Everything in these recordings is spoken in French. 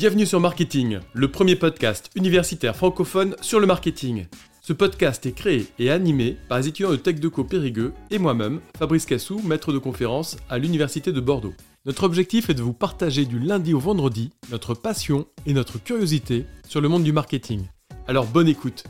Bienvenue sur Marketing, le premier podcast universitaire francophone sur le marketing. Ce podcast est créé et animé par les étudiants de TechDeco Périgueux et moi-même, Fabrice Cassou, maître de conférence à l'Université de Bordeaux. Notre objectif est de vous partager du lundi au vendredi notre passion et notre curiosité sur le monde du marketing. Alors bonne écoute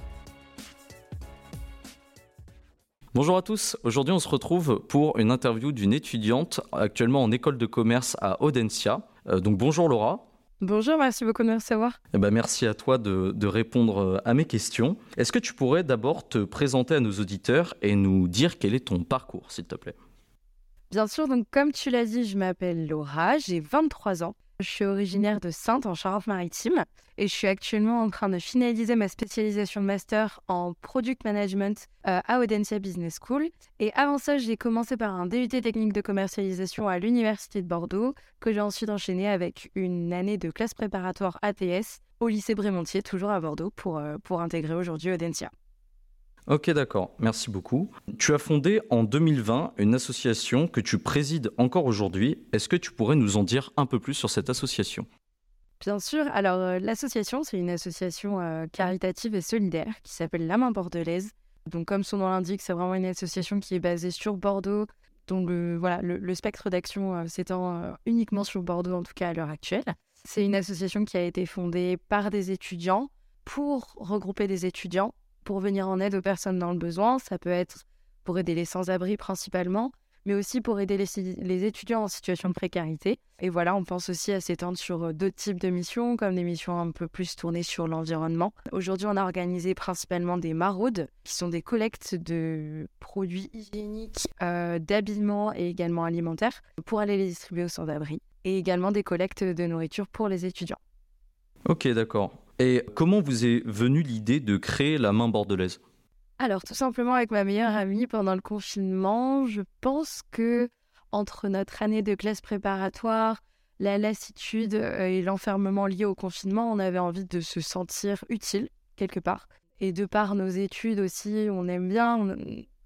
Bonjour à tous, aujourd'hui on se retrouve pour une interview d'une étudiante actuellement en école de commerce à Audencia. Euh, donc bonjour Laura. Bonjour, merci beaucoup de me recevoir. Eh ben, merci à toi de, répondre euh, à mes questions. Est-ce que tu pourrais d'abord te présenter à nos auditeurs et nous dire quel est ton parcours, s'il te plaît? Bien sûr, donc comme tu l'as dit, je m'appelle Laura, j'ai 23 ans. Je suis originaire de Sainte en Charente-Maritime et je suis actuellement en train de finaliser ma spécialisation de master en product management euh, à Audencia Business School. Et avant ça, j'ai commencé par un DUT technique de commercialisation à l'Université de Bordeaux que j'ai ensuite enchaîné avec une année de classe préparatoire ATS au lycée Brémontier, toujours à Bordeaux, pour, euh, pour intégrer aujourd'hui Audencia. Ok, d'accord. Merci beaucoup. Tu as fondé en 2020 une association que tu présides encore aujourd'hui. Est-ce que tu pourrais nous en dire un peu plus sur cette association? Bien sûr. Alors, euh, l'association, c'est une association euh, caritative et solidaire qui s'appelle La Main Bordelaise. Donc, comme son nom l'indique, c'est vraiment une association qui est basée sur Bordeaux. Donc, le, voilà, le, spectre d'action euh, s'étend uniquement sur Bordeaux, en tout cas à l'heure actuelle. C'est une association qui a été fondée par des étudiants pour regrouper des étudiants pour venir en aide aux personnes dans le besoin. Ça peut être pour aider les sans-abri principalement, mais aussi pour aider les, étudiants en situation de précarité. Et voilà, on pense aussi à s'étendre sur euh, d'autres types de missions, comme des missions un peu plus tournées sur l'environnement. Aujourd'hui, on a organisé principalement des maraudes, qui sont des collectes de produits hygiéniques, euh, d'habillement et également alimentaires, pour aller les distribuer aux sans-abri, et également des collectes de nourriture pour les étudiants. Ok, d'accord. Et comment vous est venue l'idée de créer la main bordelaise? Alors, tout simplement avec ma meilleure amie pendant le confinement, je pense que entre notre année de classe préparatoire, la lassitude euh, et l'enfermement lié au confinement, on avait envie de se sentir utile quelque part. Et de par nos études aussi, on aime bien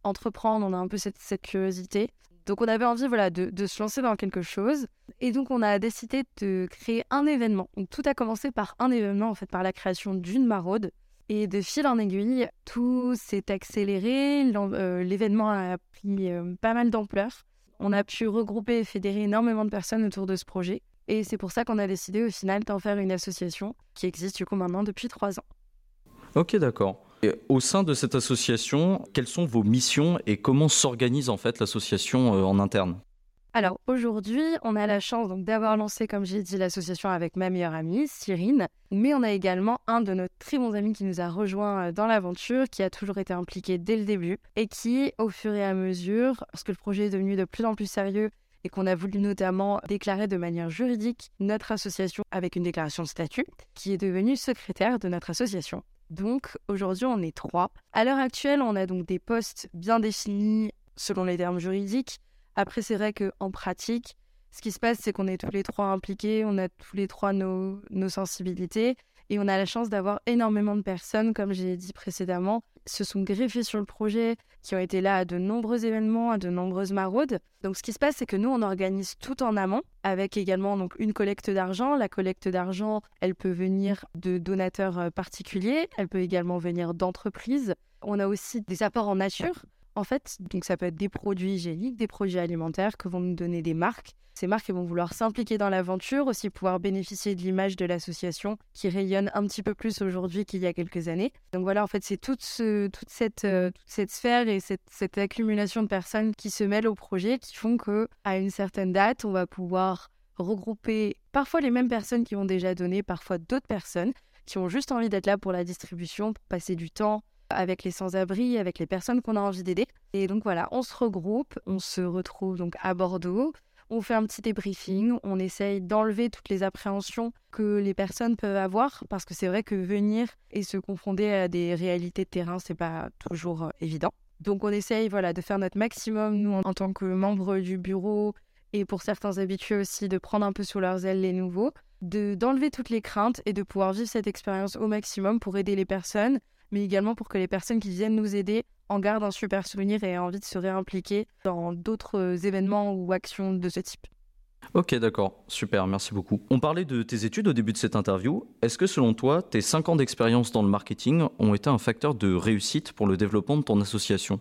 entreprendre, on a un peu cette, cette curiosité. Donc on avait envie voilà, de, se lancer dans quelque chose. Et donc on a décidé de créer un événement. tout a commencé par un événement, en fait, par la création d'une maraude. Et de fil en aiguille, tout s'est accéléré. Euh, l'événement a pris euh, pas mal d'ampleur. On a pu regrouper et fédérer énormément de personnes autour de ce projet. Et c'est pour ça qu'on a décidé au final d'en faire une association qui existe du coup maintenant depuis trois ans. Ok, d'accord au sein de cette association, quelles sont vos missions et comment s'organise en fait l'association euh, en interne? Alors aujourd'hui, on a la chance d'avoir lancé, comme j'ai dit, l'association avec ma meilleure amie, Cyrine. Mais on a également un de nos très bons amis qui nous a rejoint euh, dans l'aventure, qui a toujours été impliqué dès le début et qui, au fur et à mesure, parce que le projet est devenu de plus en plus sérieux et qu'on a voulu notamment déclarer de manière juridique notre association avec une déclaration de statut, qui est devenu secrétaire de notre association. Donc aujourd'hui, on est trois. À l'heure actuelle, on a donc des postes bien définis selon les termes juridiques. Après, c'est vrai qu'en pratique, ce qui se passe, c'est qu'on est tous les trois impliqués, on a tous les trois nos, nos sensibilités et on a la chance d'avoir énormément de personnes, comme j'ai dit précédemment, se sont greffées sur le projet, qui ont été là à de nombreux événements, à de nombreuses maraudes. Donc ce qui se passe, c'est que nous, on organise tout en amont, avec également donc, une collecte d'argent. La collecte d'argent, elle peut venir de donateurs euh, particuliers, elle peut également venir d'entreprises. On a aussi des apports en nature. En fait, donc ça peut être des produits hygiéniques, des produits alimentaires que vont nous donner des marques. Ces marques vont vouloir s'impliquer dans l'aventure, aussi pouvoir bénéficier de l'image de l'association qui rayonne un petit peu plus aujourd'hui qu'il y a quelques années. Donc voilà, en fait, c'est toute, toute, cette, euh, toute cette sphère et cette, cette accumulation de personnes qui se mêlent au projet qui font que à une certaine date, on va pouvoir regrouper parfois les mêmes personnes qui ont déjà donné, parfois d'autres personnes qui ont juste envie d'être là pour la distribution, pour passer du temps, avec les sans-abri, avec les personnes qu'on a envie d'aider. Et donc voilà, on se regroupe, on se retrouve donc à Bordeaux. On fait un petit débriefing, on essaye d'enlever toutes les appréhensions que les personnes peuvent avoir, parce que c'est vrai que venir et se confronter à des réalités de terrain, c'est pas toujours euh, évident. Donc on essaye voilà, de faire notre maximum, nous, en tant que membres du bureau, et pour certains habitués aussi, de prendre un peu sous leurs ailes les nouveaux, d'enlever toutes les craintes et de pouvoir vivre cette expérience au maximum pour aider les personnes, mais également pour que les personnes qui viennent nous aider en gardent un super souvenir et aient envie de se réimpliquer dans d'autres événements ou actions de ce type. Ok, d'accord, super, merci beaucoup. On parlait de tes études au début de cette interview. Est-ce que selon toi, tes 5 ans d'expérience dans le marketing ont été un facteur de réussite pour le développement de ton association?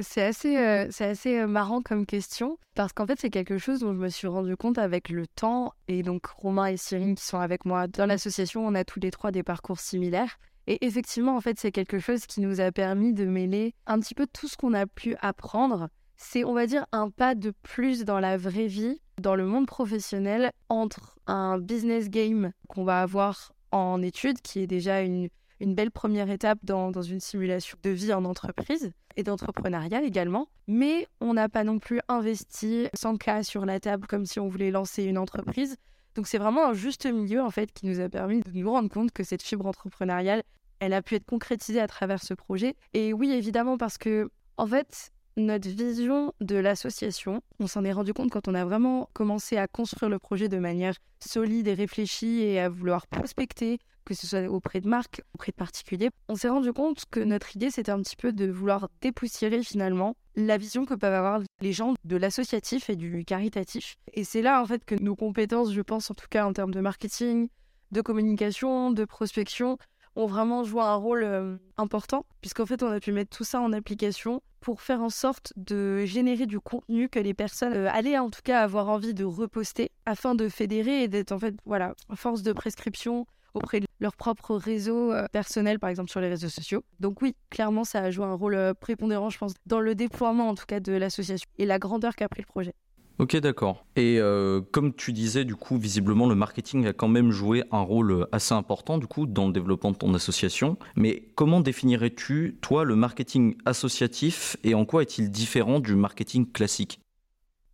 C'est assez, euh, c'est assez euh, marrant comme question parce qu'en fait c'est quelque chose dont je me suis rendu compte avec le temps et donc Romain et Cyrine qui sont avec moi dans l'association, on a tous les trois des parcours similaires et effectivement en fait c'est quelque chose qui nous a permis de mêler un petit peu tout ce qu'on a pu apprendre. C'est on va dire un pas de plus dans la vraie vie, dans le monde professionnel entre un business game qu'on va avoir en études qui est déjà une une belle première étape dans, une simulation de vie en entreprise et d'entrepreneuriat également. Mais on n'a pas non plus investi sans cas sur la table comme si on voulait lancer une entreprise. Donc c'est vraiment un juste milieu en fait qui nous a permis de nous rendre compte que cette fibre entrepreneuriale, elle a pu être concrétisée à travers ce projet. Et oui, évidemment, parce que en fait, notre vision de l'association, on s'en est rendu compte quand on a vraiment commencé à construire le projet de manière solide et réfléchie et à vouloir prospecter, que ce soit auprès de marques, auprès de particuliers, on s'est rendu compte que notre idée, c'était un petit peu de vouloir dépoussiérer finalement la vision que peuvent avoir les gens de l'associatif et du caritatif. Et c'est là, en fait, que nos compétences, je pense, en tout cas en termes de marketing, de communication, de prospection, ont vraiment joué un rôle euh, important, puisqu'en fait, on a pu mettre tout ça en application pour faire en sorte de générer du contenu que les personnes euh, allaient en tout cas avoir envie de reposter, afin de fédérer et d'être en fait, voilà, force de prescription auprès de leur propre réseau euh, personnel, par exemple sur les réseaux sociaux. Donc oui, clairement, ça a joué un rôle euh, prépondérant, je pense, dans le déploiement en tout cas de l'association et la grandeur qu'a pris le projet. Ok, d'accord. Et euh, comme tu disais, du coup, visiblement, le marketing a quand même joué un rôle assez important, du coup, dans le développement de ton association. Mais comment définirais-tu, toi, le marketing associatif et en quoi est-il différent du marketing classique?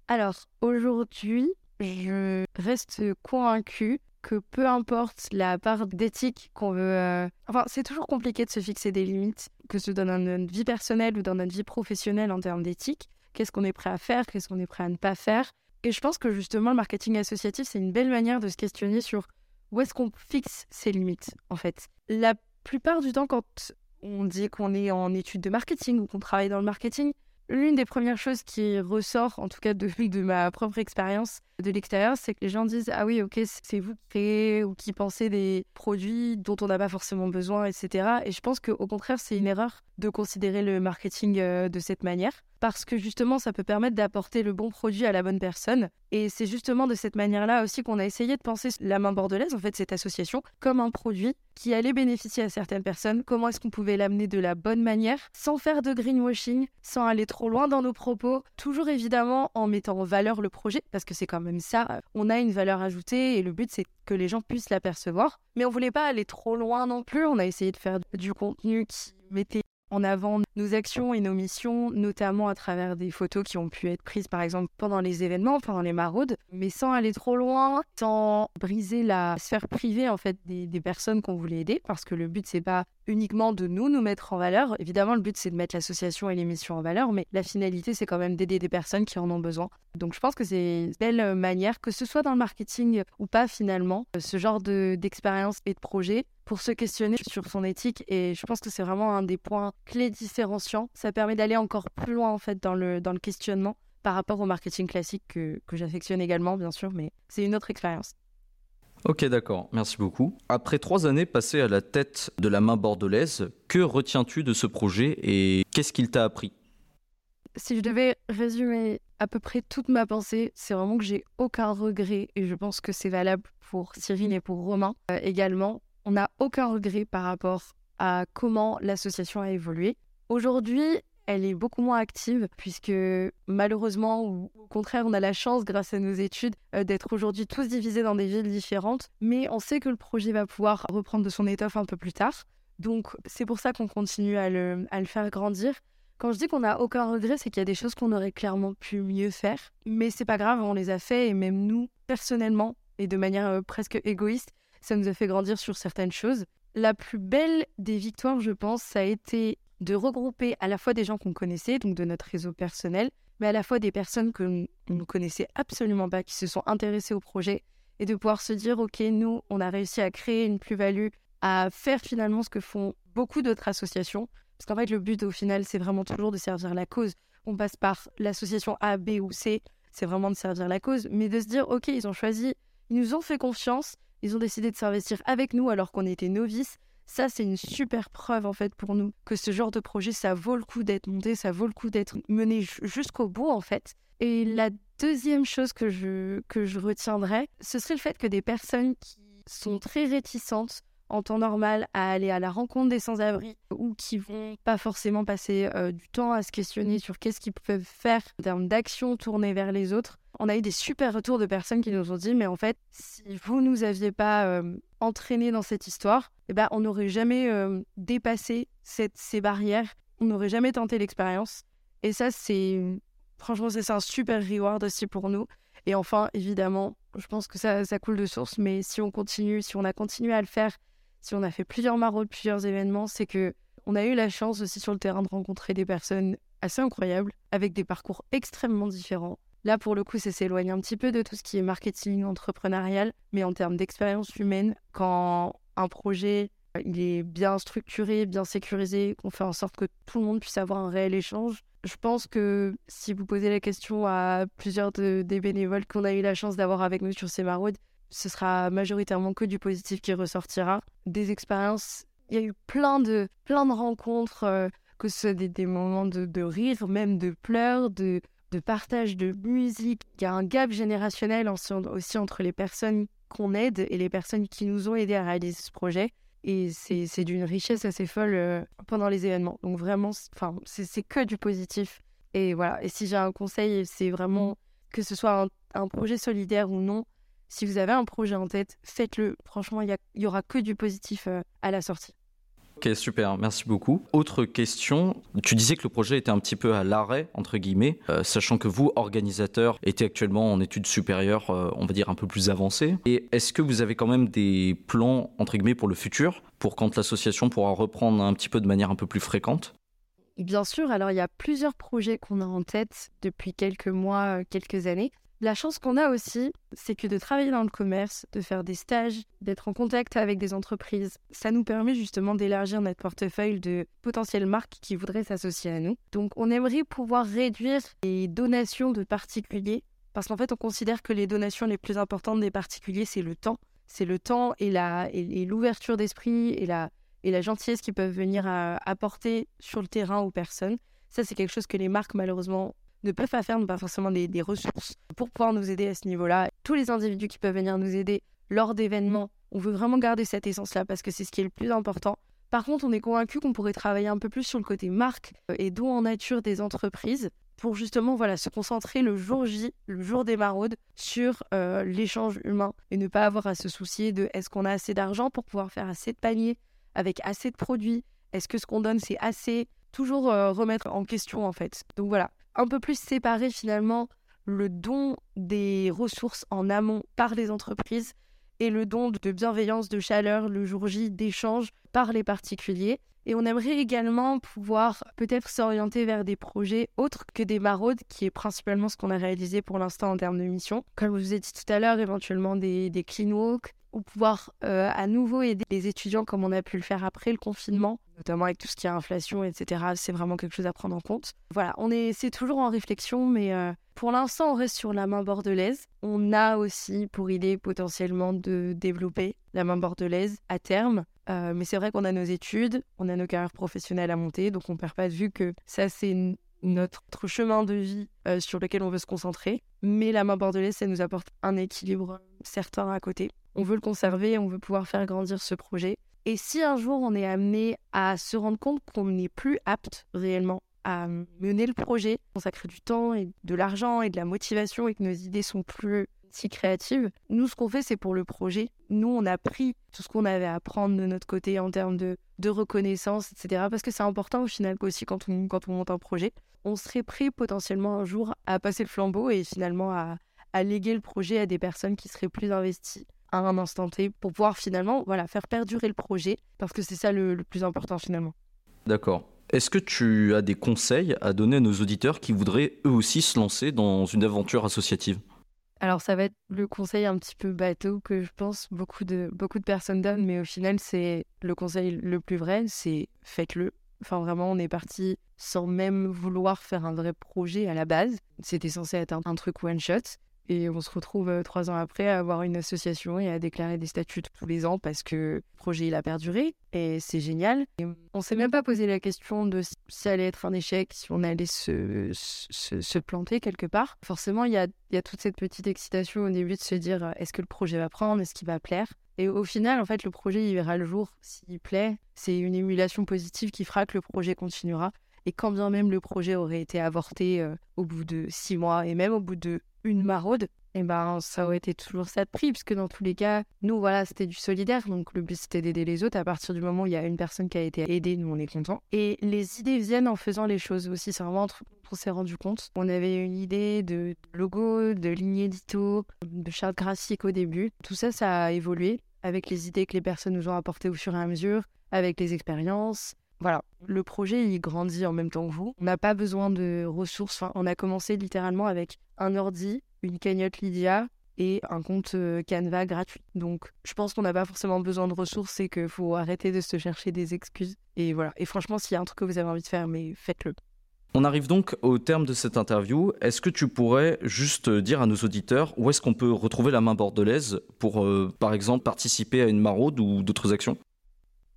Alors, aujourd'hui, je reste convaincue que peu importe la part d'éthique qu'on veut... Euh, enfin, c'est toujours compliqué de se fixer des limites, que ce soit dans notre vie personnelle ou dans notre vie professionnelle en termes d'éthique. Qu'est-ce qu'on est prêt à faire, qu'est-ce qu'on est prêt à ne pas faire. Et je pense que justement, le marketing associatif, c'est une belle manière de se questionner sur où est-ce qu'on fixe ses limites, en fait. La plupart du temps, quand on dit qu'on est en études de marketing ou qu'on travaille dans le marketing, l'une des premières choses qui ressort, en tout cas de, ma propre expérience de l'extérieur, c'est que les gens disent Ah oui, ok, c'est vous qui créez ou qui pensez des produits dont on n'a pas forcément besoin, etc. Et je pense qu'au contraire, c'est une erreur de considérer le marketing euh, de cette manière parce que justement, ça peut permettre d'apporter le bon produit à la bonne personne. Et c'est justement de cette manière-là aussi qu'on a essayé de penser la main bordelaise, en fait, cette association, comme un produit qui allait bénéficier à certaines personnes. Comment est-ce qu'on pouvait l'amener de la bonne manière, sans faire de greenwashing, sans aller trop loin dans nos propos, toujours évidemment en mettant en valeur le projet, parce que c'est quand même ça, on a une valeur ajoutée et le but c'est que les gens puissent l'apercevoir. Mais on voulait pas aller trop loin non plus, on a essayé de faire du contenu qui mettait en avant nos actions et nos missions, notamment à travers des photos qui ont pu être prises par exemple pendant les événements, pendant les maraudes, mais sans aller trop loin, sans briser la sphère privée en fait des, des personnes qu'on voulait aider, parce que le but c'est pas uniquement de nous nous mettre en valeur. Évidemment, le but c'est de mettre l'association et l'émission en valeur, mais la finalité c'est quand même d'aider des personnes qui en ont besoin. Donc je pense que c'est une belle manière, que ce soit dans le marketing ou pas finalement, ce genre d'expérience et de projet pour se questionner sur son éthique et je pense que c'est vraiment un des points clés différenciants. Ça permet d'aller encore plus loin en fait dans le, dans le questionnement par rapport au marketing classique que, que j'affectionne également bien sûr, mais c'est une autre expérience. Ok, d'accord, merci beaucoup. Après trois années passées à la tête de la main bordelaise, que retiens-tu de ce projet et qu'est-ce qu'il t'a appris? Si je devais résumer à peu près toute ma pensée, c'est vraiment que j'ai aucun regret et je pense que c'est valable pour Cyril et pour Romain euh, également. On n'a aucun regret par rapport à comment l'association a évolué. Aujourd'hui, elle est beaucoup moins active puisque malheureusement ou au contraire on a la chance grâce à nos études euh, d'être aujourd'hui tous divisés dans des villes différentes. Mais on sait que le projet va pouvoir reprendre de son étoffe un peu plus tard. Donc c'est pour ça qu'on continue à le, faire grandir. Quand je dis qu'on n'a aucun regret c'est qu'il y a des choses qu'on aurait clairement pu mieux faire. Mais c'est pas grave on les a fait et même nous personnellement et de manière euh, presque égoïste ça nous a fait grandir sur certaines choses. La plus belle des victoires, je pense, ça a été de regrouper à la fois des gens qu'on connaissait, donc de notre réseau personnel, mais à la fois des personnes que on ne connaissait absolument pas, qui se sont intéressées au projet, et de pouvoir se dire, OK, nous, on a réussi à créer une plus-value, à faire finalement ce que font beaucoup d'autres associations. Parce qu'en fait, le but, au final, c'est vraiment toujours de servir la cause. On passe par l'association A, B ou C. c'est vraiment de servir la cause, mais de se dire, ok, ils ont choisi, ils nous ont fait confiance, ils ont décidé de s'investir avec nous alors qu'on était novices. Ça, c'est une super preuve en fait pour nous que ce genre de projet, ça vaut le coup d'être monté, ça vaut le coup d'être mené jusqu'au bout en fait. Et la deuxième chose que je, que je retiendrai, ce serait le fait que des personnes qui sont très réticentes en temps normal à aller à la rencontre des sans-abri ou qui vont pas forcément passer euh, du temps à se questionner sur qu'est-ce qu'ils peuvent faire en termes d'action tournée vers les autres. On a eu des super retours de personnes qui nous ont dit mais en fait si vous nous aviez pas euh, entraîné dans cette histoire, eh ben on n'aurait jamais euh, dépassé ces barrières, on n'aurait jamais tenté l'expérience. Et ça c'est franchement c'est un super reward aussi pour nous. Et enfin évidemment je pense que ça, ça coule de source, mais si on continue, si on a continué à le faire si on a fait plusieurs maraudes, plusieurs événements, c'est que on a eu la chance aussi sur le terrain de rencontrer des personnes assez incroyables, avec des parcours extrêmement différents. Là, pour le coup, ça s'éloigne un petit peu de tout ce qui est marketing entrepreneurial, mais en termes d'expérience humaine, quand un projet il est bien structuré, bien sécurisé, qu'on fait en sorte que tout le monde puisse avoir un réel échange. Je pense que si vous posez la question à plusieurs des bénévoles qu'on a eu la chance d'avoir avec nous sur ces maraudes, ce sera majoritairement que du positif qui ressortira. Des expériences, il y a eu plein de, plein de rencontres, euh, que ce soit des, moments de, rire, même de pleurs, de, de partage de musique. Il y a un gap générationnel aussi entre les personnes qu'on aide et les personnes qui nous ont aidés à réaliser ce projet. Et c'est d'une richesse assez folle euh, pendant les événements. Donc vraiment, c'est que du positif. Et voilà, et si j'ai un conseil, c'est vraiment que ce soit un projet solidaire ou non, si vous avez un projet en tête, faites-le. Franchement, il n'y aura que du positif euh, à la sortie. Ok, super, merci beaucoup. Autre question, tu disais que le projet était un petit peu à l'arrêt, entre guillemets, euh, sachant que vous, organisateurs, étiez actuellement en études supérieures, euh, on va dire un peu plus avancées. Et est-ce que vous avez quand même des plans, entre guillemets, pour le futur, pour quand l'association pourra reprendre un petit peu de manière un peu plus fréquente? Bien sûr, alors il y a plusieurs projets qu'on a en tête depuis quelques mois, quelques années. La chance qu'on a aussi, c'est que de travailler dans le commerce, de faire des stages, d'être en contact avec des entreprises, ça nous permet justement d'élargir notre portefeuille de potentielles marques qui voudraient s'associer à nous. Donc on aimerait pouvoir réduire les donations de particuliers, parce qu'en fait on considère que les donations les plus importantes des particuliers, c'est le temps. C'est le temps et l'ouverture d'esprit et la, gentillesse qu'ils peuvent venir apporter sur le terrain aux personnes. Ça, c'est quelque chose que les marques, malheureusement, ne peuvent pas faire, n'ont pas forcément des, ressources pour pouvoir nous aider à ce niveau-là. Tous les individus qui peuvent venir nous aider lors d'événements, on veut vraiment garder cette essence-là parce que c'est ce qui est le plus important. Par contre, on est convaincu qu'on pourrait travailler un peu plus sur le côté marque euh, et don en nature des entreprises pour justement voilà se concentrer le jour J, le jour des maraudes, sur euh, l'échange humain et ne pas avoir à se soucier de est-ce qu'on a assez d'argent pour pouvoir faire assez de paniers avec assez de produits, est-ce que ce qu'on donne c'est assez, toujours euh, remettre en question en fait. Donc voilà, un peu plus séparer finalement le don des ressources en amont par les entreprises et le don de bienveillance, de chaleur, le jour J d'échange par les particuliers. Et on aimerait également pouvoir peut-être s'orienter vers des projets autres que des maraudes, qui est principalement ce qu'on a réalisé pour l'instant en termes de mission. Comme je vous ai dit tout à l'heure, éventuellement des, des clean walks, ou pouvoir euh, à nouveau aider les étudiants comme on a pu le faire après le confinement, notamment avec tout ce qui est inflation, etc. C'est vraiment quelque chose à prendre en compte. Voilà, on est, c'est toujours en réflexion, mais euh, pour l'instant, on reste sur la main bordelaise. On a aussi pour idée potentiellement de développer la main bordelaise à terme. Euh, mais c'est vrai qu'on a nos études, on a nos carrières professionnelles à monter, donc on perd pas de vue que ça, c'est notre chemin de vie sur lequel on veut se concentrer. Mais la main bordelaise, ça nous apporte un équilibre certain à côté. On veut le conserver, on veut pouvoir faire grandir ce projet. Et si un jour on est amené à se rendre compte qu'on n'est plus apte réellement à mener le projet, consacrer du temps et de l'argent et de la motivation et que nos idées sont plus si créatives, nous ce qu'on fait c'est pour le projet. Nous on a pris tout ce qu'on avait à prendre de notre côté en termes de, reconnaissance, etc. Parce que c'est important au final aussi quand on, monte un projet. On serait prêt potentiellement un jour à passer le flambeau et finalement à léguer le projet à des personnes qui seraient plus investies à un instant T pour pouvoir finalement voilà, faire perdurer le projet parce que c'est ça le, plus important finalement. D'accord. Est-ce que tu as des conseils à donner à nos auditeurs qui voudraient eux aussi se lancer dans une aventure associative? Alors ça va être le conseil un petit peu bateau que je pense beaucoup de, beaucoup de personnes donnent, mais au final c'est le conseil le plus vrai, c'est faites-le. Enfin, vraiment, on est parti sans même vouloir faire un vrai projet à la base. C'était censé être un, un truc one shot. Et on se retrouve trois ans après à avoir une association et à déclarer des statuts tous les ans parce que le projet il a perduré et c'est génial. Et on s'est même pas posé la question de si ça allait être un échec, si on allait se, se, planter quelque part. Forcément, il y a, y a toute cette petite excitation au début de se dire est-ce que le projet va prendre, est-ce qu'il va plaire? Et au final, en fait, le projet, il verra le jour s'il plaît. C'est une émulation positive qui fera que le projet continuera. Et quand bien même le projet aurait été avorté au bout de six mois et même au bout de une maraude, et eh ben ça aurait été toujours ça de prix, puisque dans tous les cas, nous voilà, c'était du solidaire, donc le but c'était d'aider les autres. À partir du moment où il y a une personne qui a été aidée, nous on est content. Et les idées viennent en faisant les choses aussi. C'est vraiment on s'est rendu compte. On avait une idée de logo, de ligne édito, de charte graphique au début. Tout ça, ça a évolué avec les idées que les personnes nous ont apportées au fur et à mesure, avec les expériences, voilà, le projet, il grandit en même temps que vous. On n'a pas besoin de ressources. on a commencé littéralement avec un ordi, une cagnotte Lydia et un compte euh, Canva gratuit. Donc, je pense qu'on n'a pas forcément besoin de ressources et qu'il faut arrêter de se chercher des excuses. Et voilà. Et franchement, s'il y a un truc que vous avez envie de faire, mais faites-le. On arrive donc au terme de cette interview. Est-ce que tu pourrais juste dire à nos auditeurs où est-ce qu'on peut retrouver la main bordelaise pour, euh, par exemple, participer à une maraude ou d'autres actions?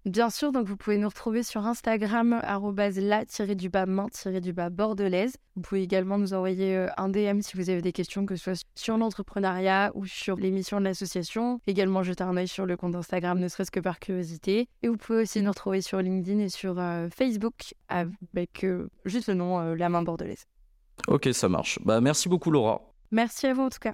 Bien sûr, donc vous pouvez nous retrouver sur Instagram, la-du-bas main-du-bas bordelaise. Vous pouvez également nous envoyer euh, un DM si vous avez des questions, que ce soit sur l'entrepreneuriat ou sur l'émission de l'association. Également jeter un œil sur le compte Instagram, ne serait-ce que par curiosité. Et vous pouvez aussi nous retrouver sur LinkedIn et sur euh, Facebook avec euh, juste le nom La main bordelaise. Ok, ça marche. Bah, merci beaucoup Laura. Merci à vous en tout cas.